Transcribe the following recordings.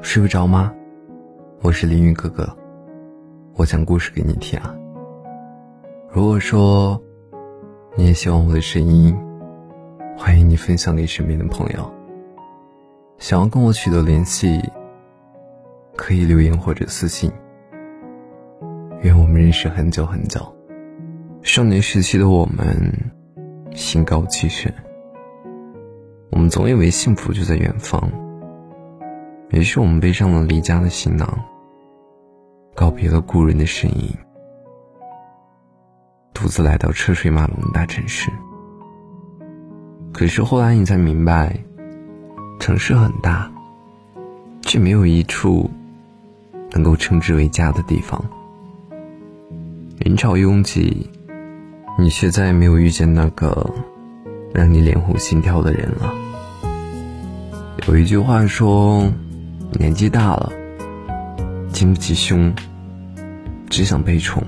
睡不着吗？我是凌云哥哥，我讲故事给你听啊。如果说你也喜欢我的声音，欢迎你分享给身边的朋友。想要跟我取得联系，可以留言或者私信。愿我们认识很久很久。少年时期的我们，心高气盛，我们总以为幸福就在远方。于是我们背上了离家的行囊，告别了故人的身影，独自来到车水马龙的大城市。可是后来你才明白，城市很大，却没有一处能够称之为家的地方。人潮拥挤，你却再也没有遇见那个让你脸红心跳的人了。有一句话说。年纪大了，经不起凶，只想被宠。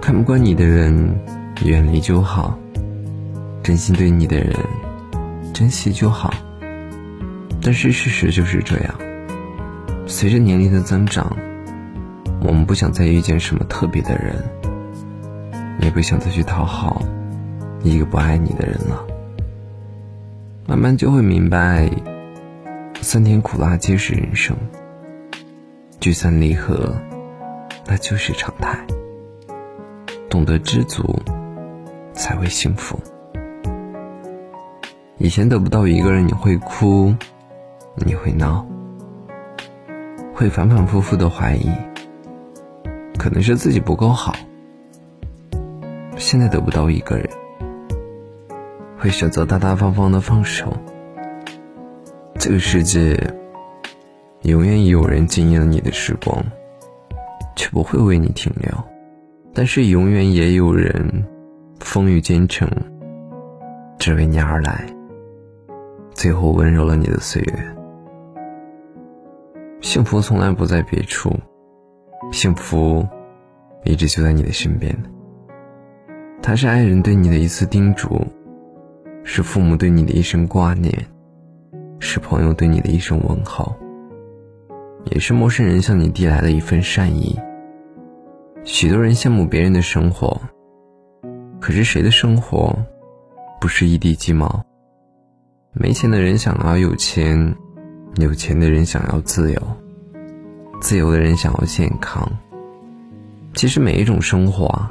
看不惯你的人，远离就好；真心对你的人，珍惜就好。但是事实就是这样。随着年龄的增长，我们不想再遇见什么特别的人，也不想再去讨好一个不爱你的人了。慢慢就会明白。酸甜苦辣皆是人生，聚散离合，那就是常态。懂得知足，才会幸福。以前得不到一个人，你会哭，你会闹，会反反复复的怀疑，可能是自己不够好。现在得不到一个人，会选择大大方方的放手。这个世界，永远有人惊艳了你的时光，却不会为你停留；但是永远也有人风雨兼程，只为你而来，最后温柔了你的岁月。幸福从来不在别处，幸福一直就在你的身边。它是爱人对你的一次叮嘱，是父母对你的一声挂念。是朋友对你的一声问候，也是陌生人向你递来的一份善意。许多人羡慕别人的生活，可是谁的生活不是一地鸡毛？没钱的人想要有钱，有钱的人想要自由，自由的人想要健康。其实每一种生活啊，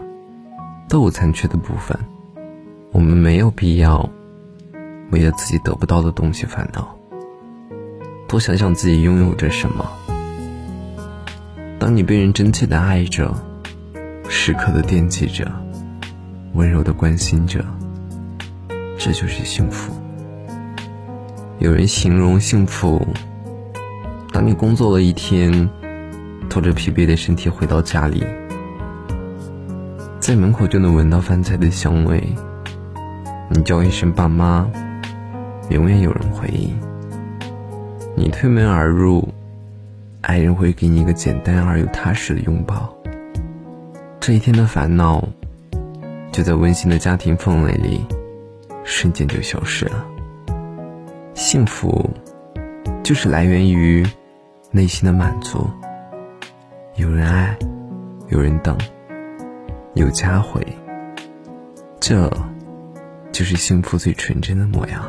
都有残缺的部分，我们没有必要为了自己得不到的东西烦恼。多想想自己拥有着什么。当你被人真切的爱着，时刻的惦记着，温柔的关心着，这就是幸福。有人形容幸福：当你工作了一天，拖着疲惫的身体回到家里，在门口就能闻到饭菜的香味。你叫一声爸妈，永远有人回应。你推门而入，爱人会给你一个简单而又踏实的拥抱。这一天的烦恼，就在温馨的家庭氛围里，瞬间就消失了。幸福，就是来源于内心的满足。有人爱，有人等，有家回，这就是幸福最纯真的模样。